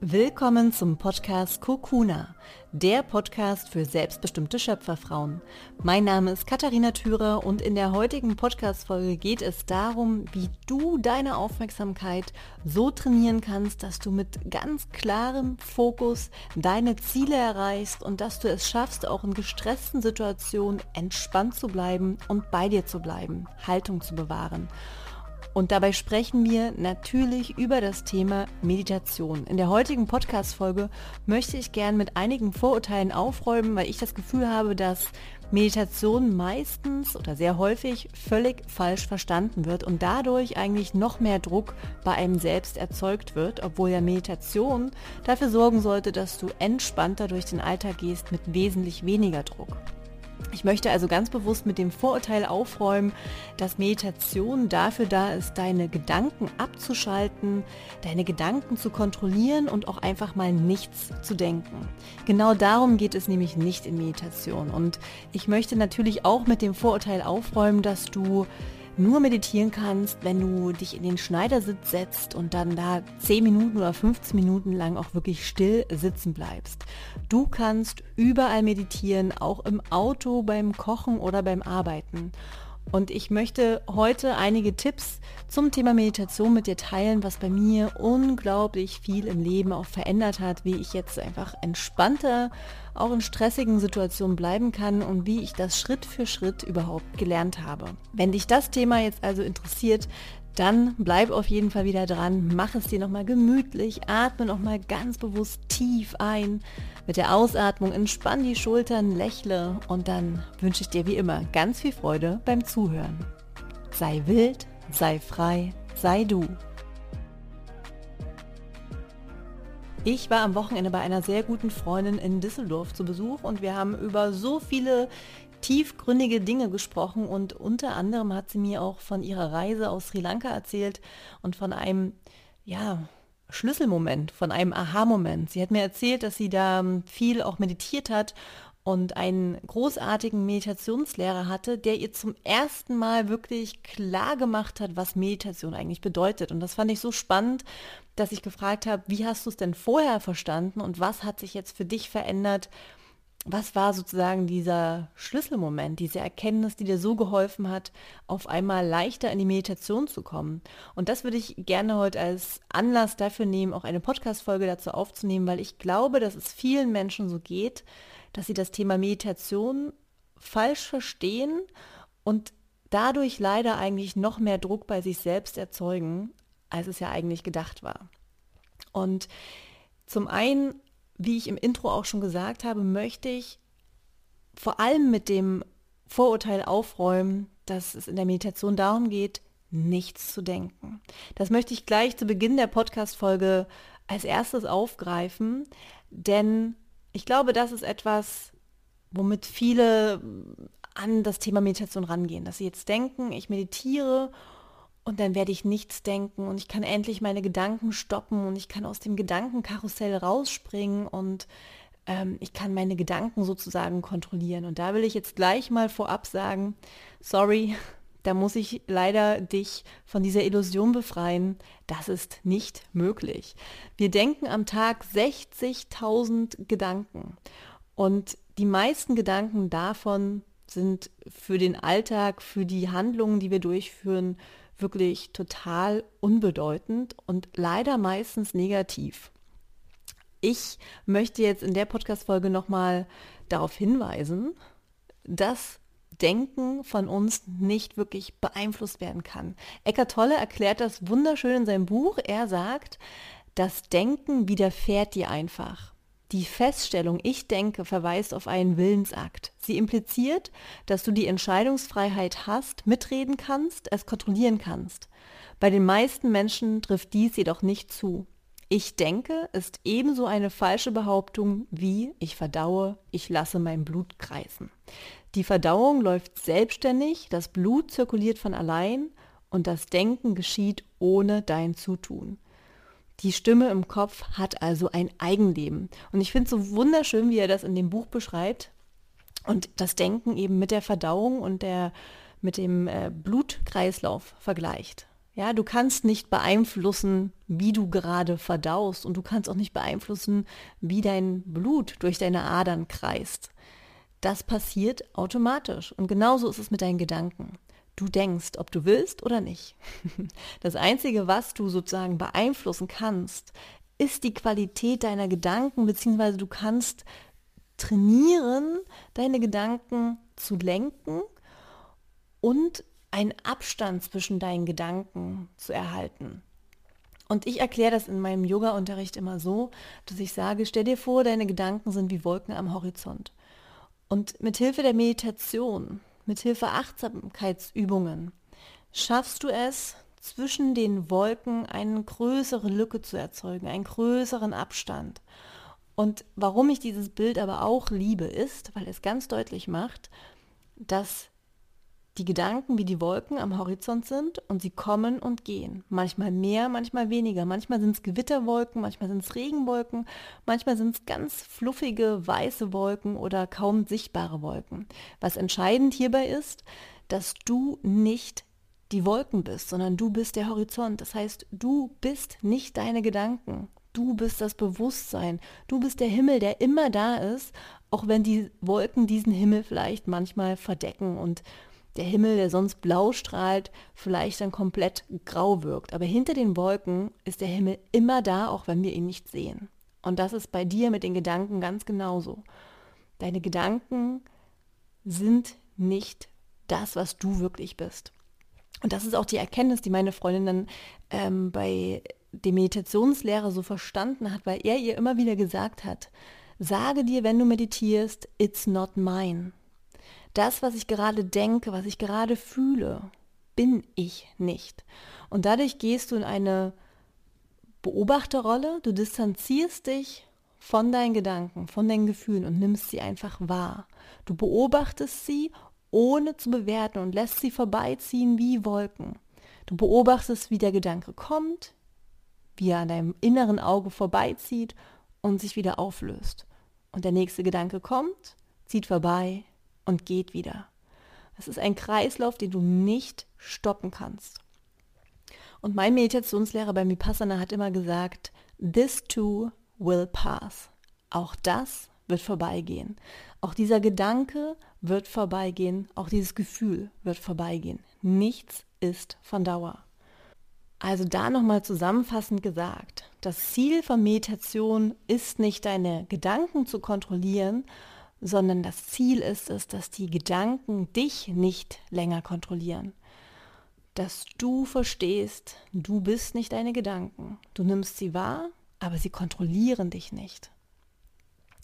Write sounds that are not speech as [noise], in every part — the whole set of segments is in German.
Willkommen zum Podcast Kokuna, der Podcast für selbstbestimmte Schöpferfrauen. Mein Name ist Katharina Thürer und in der heutigen Podcast-Folge geht es darum, wie du deine Aufmerksamkeit so trainieren kannst, dass du mit ganz klarem Fokus deine Ziele erreichst und dass du es schaffst, auch in gestressten Situationen entspannt zu bleiben und bei dir zu bleiben, Haltung zu bewahren. Und dabei sprechen wir natürlich über das Thema Meditation. In der heutigen Podcast-Folge möchte ich gern mit einigen Vorurteilen aufräumen, weil ich das Gefühl habe, dass Meditation meistens oder sehr häufig völlig falsch verstanden wird und dadurch eigentlich noch mehr Druck bei einem selbst erzeugt wird, obwohl ja Meditation dafür sorgen sollte, dass du entspannter durch den Alltag gehst mit wesentlich weniger Druck. Ich möchte also ganz bewusst mit dem Vorurteil aufräumen, dass Meditation dafür da ist, deine Gedanken abzuschalten, deine Gedanken zu kontrollieren und auch einfach mal nichts zu denken. Genau darum geht es nämlich nicht in Meditation. Und ich möchte natürlich auch mit dem Vorurteil aufräumen, dass du nur meditieren kannst, wenn du dich in den Schneidersitz setzt und dann da 10 Minuten oder 15 Minuten lang auch wirklich still sitzen bleibst. Du kannst überall meditieren, auch im Auto, beim Kochen oder beim Arbeiten. Und ich möchte heute einige Tipps zum Thema Meditation mit dir teilen, was bei mir unglaublich viel im Leben auch verändert hat, wie ich jetzt einfach entspannter auch in stressigen Situationen bleiben kann und wie ich das Schritt für Schritt überhaupt gelernt habe. Wenn dich das Thema jetzt also interessiert, dann bleib auf jeden Fall wieder dran, mach es dir nochmal gemütlich, atme nochmal ganz bewusst tief ein. Mit der Ausatmung entspann die Schultern, lächle und dann wünsche ich dir wie immer ganz viel Freude beim Zuhören. Sei wild, sei frei, sei du. Ich war am Wochenende bei einer sehr guten Freundin in Düsseldorf zu Besuch und wir haben über so viele tiefgründige Dinge gesprochen und unter anderem hat sie mir auch von ihrer Reise aus Sri Lanka erzählt und von einem, ja, Schlüsselmoment, von einem Aha-Moment. Sie hat mir erzählt, dass sie da viel auch meditiert hat und einen großartigen Meditationslehrer hatte, der ihr zum ersten Mal wirklich klar gemacht hat, was Meditation eigentlich bedeutet. Und das fand ich so spannend, dass ich gefragt habe, wie hast du es denn vorher verstanden und was hat sich jetzt für dich verändert, was war sozusagen dieser Schlüsselmoment, diese Erkenntnis, die dir so geholfen hat, auf einmal leichter in die Meditation zu kommen? Und das würde ich gerne heute als Anlass dafür nehmen, auch eine Podcast-Folge dazu aufzunehmen, weil ich glaube, dass es vielen Menschen so geht, dass sie das Thema Meditation falsch verstehen und dadurch leider eigentlich noch mehr Druck bei sich selbst erzeugen, als es ja eigentlich gedacht war. Und zum einen wie ich im Intro auch schon gesagt habe, möchte ich vor allem mit dem Vorurteil aufräumen, dass es in der Meditation darum geht, nichts zu denken. Das möchte ich gleich zu Beginn der Podcast-Folge als erstes aufgreifen, denn ich glaube, das ist etwas, womit viele an das Thema Meditation rangehen, dass sie jetzt denken, ich meditiere und dann werde ich nichts denken und ich kann endlich meine Gedanken stoppen und ich kann aus dem Gedankenkarussell rausspringen und ähm, ich kann meine Gedanken sozusagen kontrollieren. Und da will ich jetzt gleich mal vorab sagen, sorry, [laughs] da muss ich leider dich von dieser Illusion befreien. Das ist nicht möglich. Wir denken am Tag 60.000 Gedanken und die meisten Gedanken davon sind für den Alltag, für die Handlungen, die wir durchführen, wirklich total unbedeutend und leider meistens negativ. Ich möchte jetzt in der Podcast-Folge nochmal darauf hinweisen, dass Denken von uns nicht wirklich beeinflusst werden kann. Eckart Tolle erklärt das wunderschön in seinem Buch. Er sagt, das Denken widerfährt dir einfach. Die Feststellung Ich denke verweist auf einen Willensakt. Sie impliziert, dass du die Entscheidungsfreiheit hast, mitreden kannst, es kontrollieren kannst. Bei den meisten Menschen trifft dies jedoch nicht zu. Ich denke ist ebenso eine falsche Behauptung wie ich verdaue, ich lasse mein Blut kreisen. Die Verdauung läuft selbstständig, das Blut zirkuliert von allein und das Denken geschieht ohne dein Zutun. Die Stimme im Kopf hat also ein Eigenleben. Und ich finde es so wunderschön, wie er das in dem Buch beschreibt. Und das Denken eben mit der Verdauung und der, mit dem äh, Blutkreislauf vergleicht. Ja, du kannst nicht beeinflussen, wie du gerade verdaust und du kannst auch nicht beeinflussen, wie dein Blut durch deine Adern kreist. Das passiert automatisch und genauso ist es mit deinen Gedanken. Du denkst, ob du willst oder nicht. [laughs] Das Einzige, was du sozusagen beeinflussen kannst, ist die Qualität deiner Gedanken, beziehungsweise du kannst trainieren, deine Gedanken zu lenken und einen Abstand zwischen deinen Gedanken zu erhalten. Und ich erkläre das in meinem Yoga-Unterricht immer so, dass ich sage, stell dir vor, deine Gedanken sind wie Wolken am Horizont. Und mit Hilfe der Meditation, mit Hilfe Achtsamkeitsübungen, schaffst du es, zwischen den Wolken eine größere Lücke zu erzeugen, einen größeren Abstand. Und warum ich dieses Bild aber auch liebe, ist, weil es ganz deutlich macht, dass die Gedanken wie die Wolken am Horizont sind und sie kommen und gehen. Manchmal mehr, manchmal weniger. Manchmal sind es Gewitterwolken, manchmal sind es Regenwolken, manchmal sind es ganz fluffige weiße Wolken oder kaum sichtbare Wolken. Was entscheidend hierbei ist, dass du nicht die Wolken bist, sondern du bist der Horizont. Das heißt, du bist nicht deine Gedanken. Du bist das Bewusstsein. Du bist der Himmel, der immer da ist, auch wenn die Wolken diesen Himmel vielleicht manchmal verdecken und der Himmel, der sonst blau strahlt, vielleicht dann komplett grau wirkt. Aber hinter den Wolken ist der Himmel immer da, auch wenn wir ihn nicht sehen. Und das ist bei dir mit den Gedanken ganz genauso. Deine Gedanken sind nicht das, was du wirklich bist. Und das ist auch die Erkenntnis, die meine Freundin dann ähm, bei der Meditationslehre so verstanden hat, weil er ihr immer wieder gesagt hat, sage dir, wenn du meditierst, it's not mine das, was ich gerade denke, was ich gerade fühle, bin ich nicht. Und dadurch gehst du in eine Beobachterrolle, du distanzierst dich von deinen Gedanken, von deinen Gefühlen und nimmst sie einfach wahr. Du beobachtest sie, ohne zu bewerten und lässt sie vorbeiziehen wie Wolken. Du beobachtest, wie der Gedanke kommt, wie er an deinem inneren Auge vorbeizieht und sich wieder auflöst. Und der nächste Gedanke kommt, zieht vorbei und geht wieder. Es ist ein Kreislauf, den du nicht stoppen kannst. Und mein Meditationslehrer bei Vipassana hat immer gesagt, this too will pass. Auch das wird vorbeigehen. Auch dieser Gedanke wird vorbeigehen. Auch dieses Gefühl wird vorbeigehen. Nichts ist von Dauer. Also da nochmal zusammenfassend gesagt, das Ziel von Meditation ist nicht deine Gedanken zu kontrollieren, sondern das Ziel ist es, dass die Gedanken dich nicht länger kontrollieren. Dass du verstehst, du bist nicht deine Gedanken. Du nimmst sie wahr, aber sie kontrollieren dich nicht.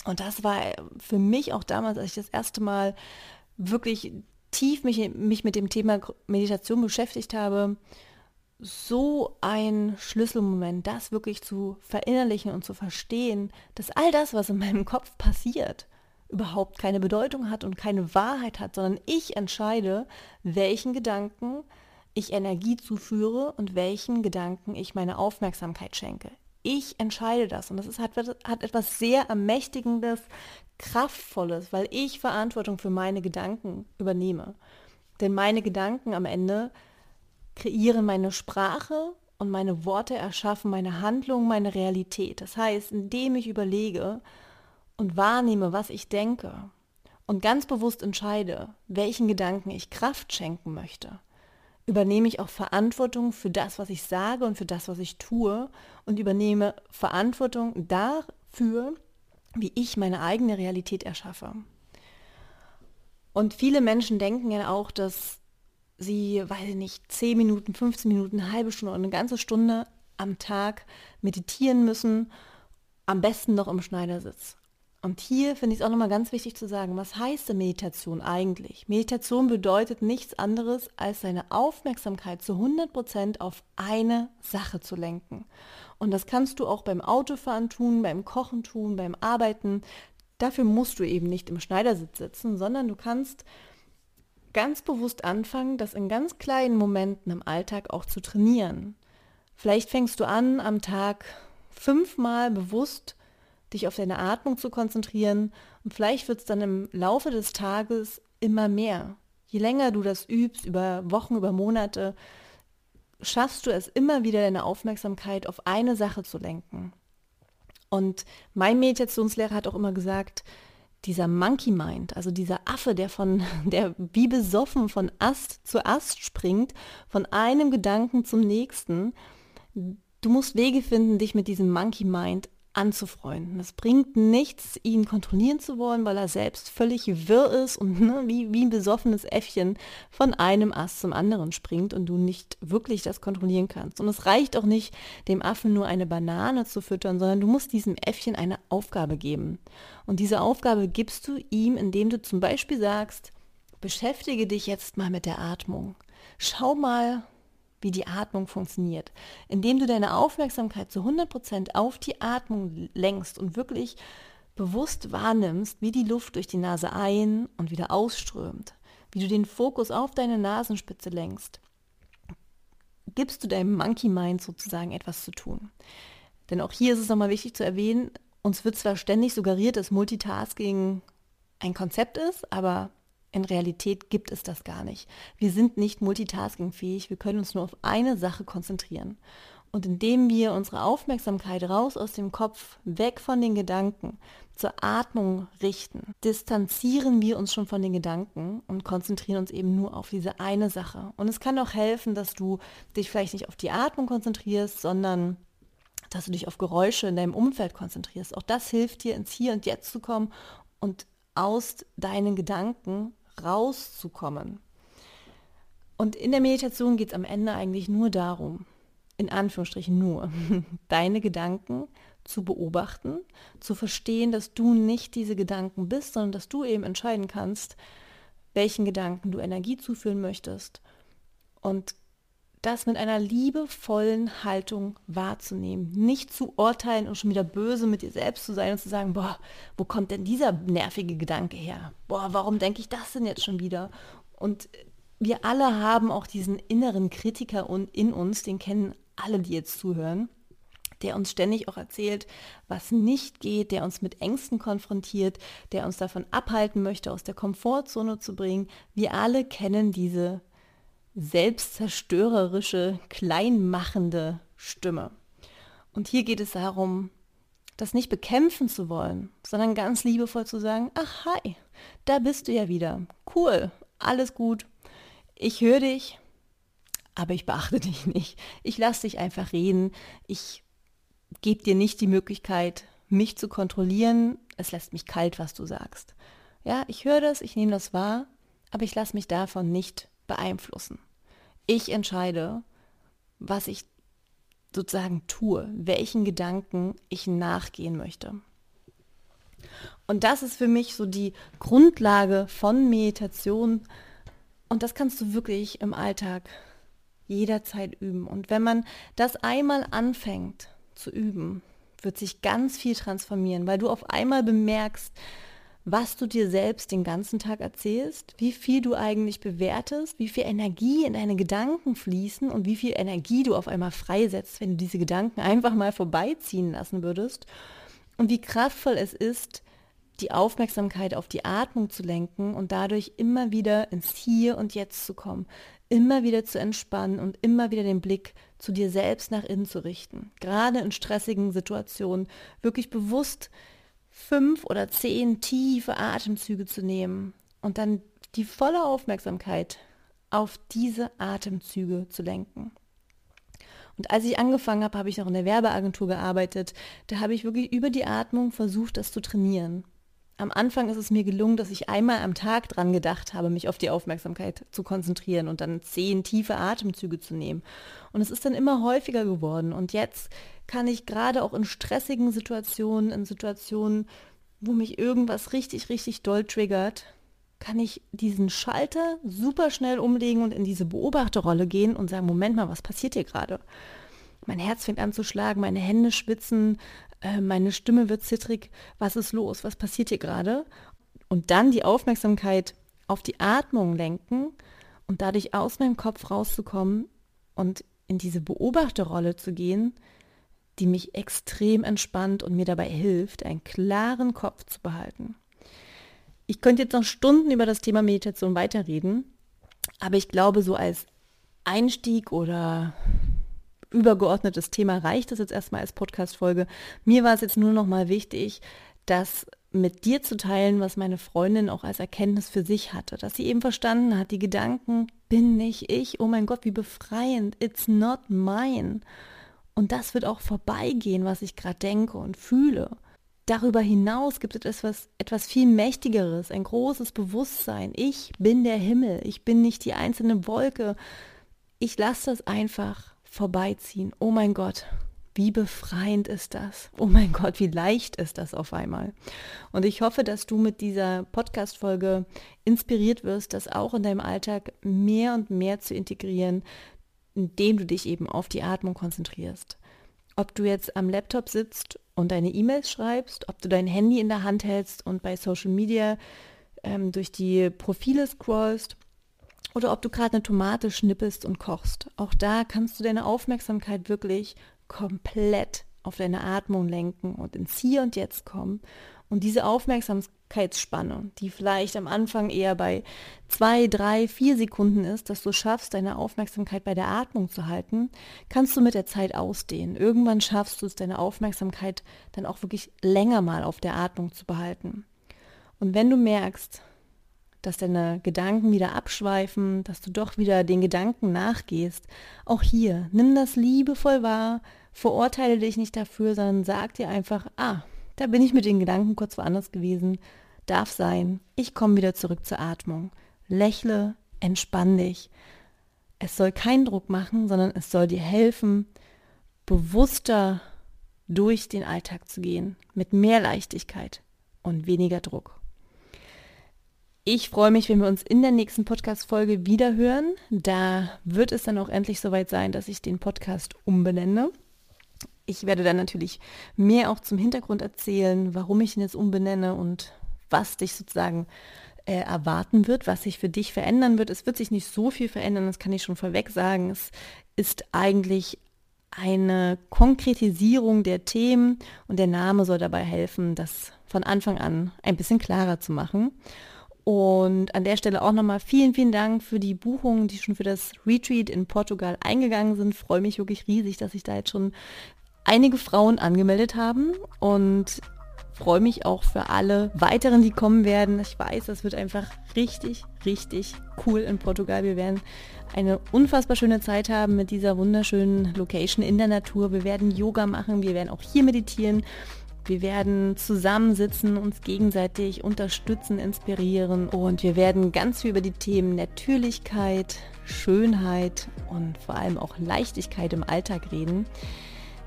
Und das war für mich auch damals, als ich das erste Mal wirklich tief mich, mich mit dem Thema Meditation beschäftigt habe, so ein Schlüsselmoment, das wirklich zu verinnerlichen und zu verstehen, dass all das, was in meinem Kopf passiert, überhaupt keine Bedeutung hat und keine Wahrheit hat, sondern ich entscheide, welchen Gedanken ich Energie zuführe und welchen Gedanken ich meine Aufmerksamkeit schenke. Ich entscheide das und das ist, hat, hat etwas sehr Ermächtigendes, Kraftvolles, weil ich Verantwortung für meine Gedanken übernehme. Denn meine Gedanken am Ende kreieren meine Sprache und meine Worte erschaffen meine Handlung, meine Realität. Das heißt, indem ich überlege, und wahrnehme, was ich denke und ganz bewusst entscheide, welchen Gedanken ich Kraft schenken möchte, übernehme ich auch Verantwortung für das, was ich sage und für das, was ich tue und übernehme Verantwortung dafür, wie ich meine eigene Realität erschaffe. Und viele Menschen denken ja auch, dass sie, weiß ich nicht, 10 Minuten, 15 Minuten, eine halbe Stunde oder eine ganze Stunde am Tag meditieren müssen, am besten noch im Schneidersitz. Und hier finde ich es auch nochmal ganz wichtig zu sagen, was heißt denn Meditation eigentlich? Meditation bedeutet nichts anderes, als seine Aufmerksamkeit zu 100% auf eine Sache zu lenken. Und das kannst du auch beim Autofahren tun, beim Kochen tun, beim Arbeiten. Dafür musst du eben nicht im Schneidersitz sitzen, sondern du kannst ganz bewusst anfangen, das in ganz kleinen Momenten im Alltag auch zu trainieren. Vielleicht fängst du an, am Tag fünfmal bewusst dich auf deine Atmung zu konzentrieren und vielleicht wird es dann im Laufe des Tages immer mehr. Je länger du das übst, über Wochen, über Monate, schaffst du es immer wieder, deine Aufmerksamkeit auf eine Sache zu lenken. Und mein Meditationslehrer hat auch immer gesagt, dieser Monkey Mind, also dieser Affe, der von, [laughs] der wie besoffen von Ast zu Ast springt, von einem Gedanken zum nächsten. Du musst Wege finden, dich mit diesem Monkey Mind anzufreunden. Es bringt nichts, ihn kontrollieren zu wollen, weil er selbst völlig wirr ist und ne, wie, wie ein besoffenes Äffchen von einem Ast zum anderen springt und du nicht wirklich das kontrollieren kannst. Und es reicht auch nicht, dem Affen nur eine Banane zu füttern, sondern du musst diesem Äffchen eine Aufgabe geben. Und diese Aufgabe gibst du ihm, indem du zum Beispiel sagst, beschäftige dich jetzt mal mit der Atmung. Schau mal, wie die Atmung funktioniert. Indem du deine Aufmerksamkeit zu 100% auf die Atmung lenkst und wirklich bewusst wahrnimmst, wie die Luft durch die Nase ein- und wieder ausströmt, wie du den Fokus auf deine Nasenspitze lenkst, gibst du deinem Monkey Mind sozusagen etwas zu tun. Denn auch hier ist es nochmal wichtig zu erwähnen, uns wird zwar ständig suggeriert, dass Multitasking ein Konzept ist, aber in Realität gibt es das gar nicht. Wir sind nicht multitaskingfähig, wir können uns nur auf eine Sache konzentrieren. Und indem wir unsere Aufmerksamkeit raus aus dem Kopf, weg von den Gedanken, zur Atmung richten, distanzieren wir uns schon von den Gedanken und konzentrieren uns eben nur auf diese eine Sache. Und es kann auch helfen, dass du dich vielleicht nicht auf die Atmung konzentrierst, sondern dass du dich auf Geräusche in deinem Umfeld konzentrierst. Auch das hilft dir, ins Hier und Jetzt zu kommen und aus deinen Gedanken rauszukommen. Und in der Meditation geht es am Ende eigentlich nur darum, in Anführungsstrichen nur, [laughs] deine Gedanken zu beobachten, zu verstehen, dass du nicht diese Gedanken bist, sondern dass du eben entscheiden kannst, welchen Gedanken du Energie zuführen möchtest und das mit einer liebevollen Haltung wahrzunehmen, nicht zu urteilen und schon wieder böse mit dir selbst zu sein und zu sagen, boah, wo kommt denn dieser nervige Gedanke her? Boah, warum denke ich das denn jetzt schon wieder? Und wir alle haben auch diesen inneren Kritiker in uns, den kennen alle, die jetzt zuhören, der uns ständig auch erzählt, was nicht geht, der uns mit Ängsten konfrontiert, der uns davon abhalten möchte, aus der Komfortzone zu bringen. Wir alle kennen diese selbstzerstörerische, kleinmachende Stimme. Und hier geht es darum, das nicht bekämpfen zu wollen, sondern ganz liebevoll zu sagen, ach hi, da bist du ja wieder. Cool, alles gut. Ich höre dich, aber ich beachte dich nicht. Ich lasse dich einfach reden. Ich gebe dir nicht die Möglichkeit, mich zu kontrollieren. Es lässt mich kalt, was du sagst. Ja, ich höre das, ich nehme das wahr, aber ich lasse mich davon nicht beeinflussen. Ich entscheide, was ich sozusagen tue, welchen Gedanken ich nachgehen möchte. Und das ist für mich so die Grundlage von Meditation. Und das kannst du wirklich im Alltag jederzeit üben. Und wenn man das einmal anfängt zu üben, wird sich ganz viel transformieren, weil du auf einmal bemerkst, was du dir selbst den ganzen Tag erzählst, wie viel du eigentlich bewertest, wie viel Energie in deine Gedanken fließen und wie viel Energie du auf einmal freisetzt, wenn du diese Gedanken einfach mal vorbeiziehen lassen würdest und wie kraftvoll es ist, die Aufmerksamkeit auf die Atmung zu lenken und dadurch immer wieder ins Hier und Jetzt zu kommen, immer wieder zu entspannen und immer wieder den Blick zu dir selbst nach innen zu richten. Gerade in stressigen Situationen wirklich bewusst fünf oder zehn tiefe Atemzüge zu nehmen und dann die volle Aufmerksamkeit auf diese Atemzüge zu lenken. Und als ich angefangen habe, habe ich noch in der Werbeagentur gearbeitet. Da habe ich wirklich über die Atmung versucht, das zu trainieren. Am Anfang ist es mir gelungen, dass ich einmal am Tag dran gedacht habe, mich auf die Aufmerksamkeit zu konzentrieren und dann zehn tiefe Atemzüge zu nehmen. Und es ist dann immer häufiger geworden. Und jetzt kann ich gerade auch in stressigen Situationen, in Situationen, wo mich irgendwas richtig, richtig doll triggert, kann ich diesen Schalter super schnell umlegen und in diese Beobachterrolle gehen und sagen, Moment mal, was passiert hier gerade? Mein Herz fängt an zu schlagen, meine Hände schwitzen, äh, meine Stimme wird zittrig. Was ist los? Was passiert hier gerade? Und dann die Aufmerksamkeit auf die Atmung lenken und dadurch aus meinem Kopf rauszukommen und in diese Beobachterrolle zu gehen, die mich extrem entspannt und mir dabei hilft, einen klaren Kopf zu behalten. Ich könnte jetzt noch Stunden über das Thema Meditation weiterreden, aber ich glaube, so als Einstieg oder übergeordnetes Thema reicht das jetzt erstmal als Podcast-Folge. Mir war es jetzt nur noch mal wichtig, das mit dir zu teilen, was meine Freundin auch als Erkenntnis für sich hatte, dass sie eben verstanden hat, die Gedanken bin nicht ich, oh mein Gott, wie befreiend, it's not mine. Und das wird auch vorbeigehen, was ich gerade denke und fühle. Darüber hinaus gibt es etwas, etwas viel Mächtigeres, ein großes Bewusstsein. Ich bin der Himmel, ich bin nicht die einzelne Wolke. Ich lasse das einfach vorbeiziehen. Oh mein Gott, wie befreiend ist das? Oh mein Gott, wie leicht ist das auf einmal? Und ich hoffe, dass du mit dieser Podcast-Folge inspiriert wirst, das auch in deinem Alltag mehr und mehr zu integrieren, indem du dich eben auf die Atmung konzentrierst. Ob du jetzt am Laptop sitzt und deine E-Mails schreibst, ob du dein Handy in der Hand hältst und bei Social Media ähm, durch die Profile scrollst oder ob du gerade eine Tomate schnippelst und kochst. Auch da kannst du deine Aufmerksamkeit wirklich komplett auf deine Atmung lenken und ins Hier und Jetzt kommen. Und diese Aufmerksamkeitsspanne, die vielleicht am Anfang eher bei zwei, drei, vier Sekunden ist, dass du schaffst, deine Aufmerksamkeit bei der Atmung zu halten, kannst du mit der Zeit ausdehnen. Irgendwann schaffst du es, deine Aufmerksamkeit dann auch wirklich länger mal auf der Atmung zu behalten. Und wenn du merkst, dass deine Gedanken wieder abschweifen, dass du doch wieder den Gedanken nachgehst. Auch hier, nimm das liebevoll wahr, verurteile dich nicht dafür, sondern sag dir einfach, ah, da bin ich mit den Gedanken kurz woanders gewesen, darf sein, ich komme wieder zurück zur Atmung. Lächle, entspann dich. Es soll keinen Druck machen, sondern es soll dir helfen, bewusster durch den Alltag zu gehen, mit mehr Leichtigkeit und weniger Druck. Ich freue mich, wenn wir uns in der nächsten Podcast-Folge wieder hören. Da wird es dann auch endlich soweit sein, dass ich den Podcast umbenenne. Ich werde dann natürlich mehr auch zum Hintergrund erzählen, warum ich ihn jetzt umbenenne und was dich sozusagen äh, erwarten wird, was sich für dich verändern wird. Es wird sich nicht so viel verändern, das kann ich schon vorweg sagen. Es ist eigentlich eine Konkretisierung der Themen und der Name soll dabei helfen, das von Anfang an ein bisschen klarer zu machen. Und an der Stelle auch nochmal vielen, vielen Dank für die Buchungen, die schon für das Retreat in Portugal eingegangen sind. freue mich wirklich riesig, dass sich da jetzt schon einige Frauen angemeldet haben und freue mich auch für alle weiteren, die kommen werden. Ich weiß, das wird einfach richtig, richtig cool in Portugal. Wir werden eine unfassbar schöne Zeit haben mit dieser wunderschönen Location in der Natur. Wir werden Yoga machen, wir werden auch hier meditieren. Wir werden zusammensitzen, uns gegenseitig unterstützen, inspirieren und wir werden ganz viel über die Themen Natürlichkeit, Schönheit und vor allem auch Leichtigkeit im Alltag reden.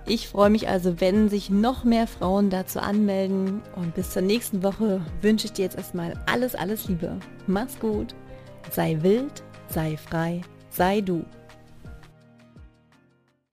Ich freue mich also, wenn sich noch mehr Frauen dazu anmelden und bis zur nächsten Woche wünsche ich dir jetzt erstmal alles, alles Liebe. Mach's gut, sei wild, sei frei, sei du.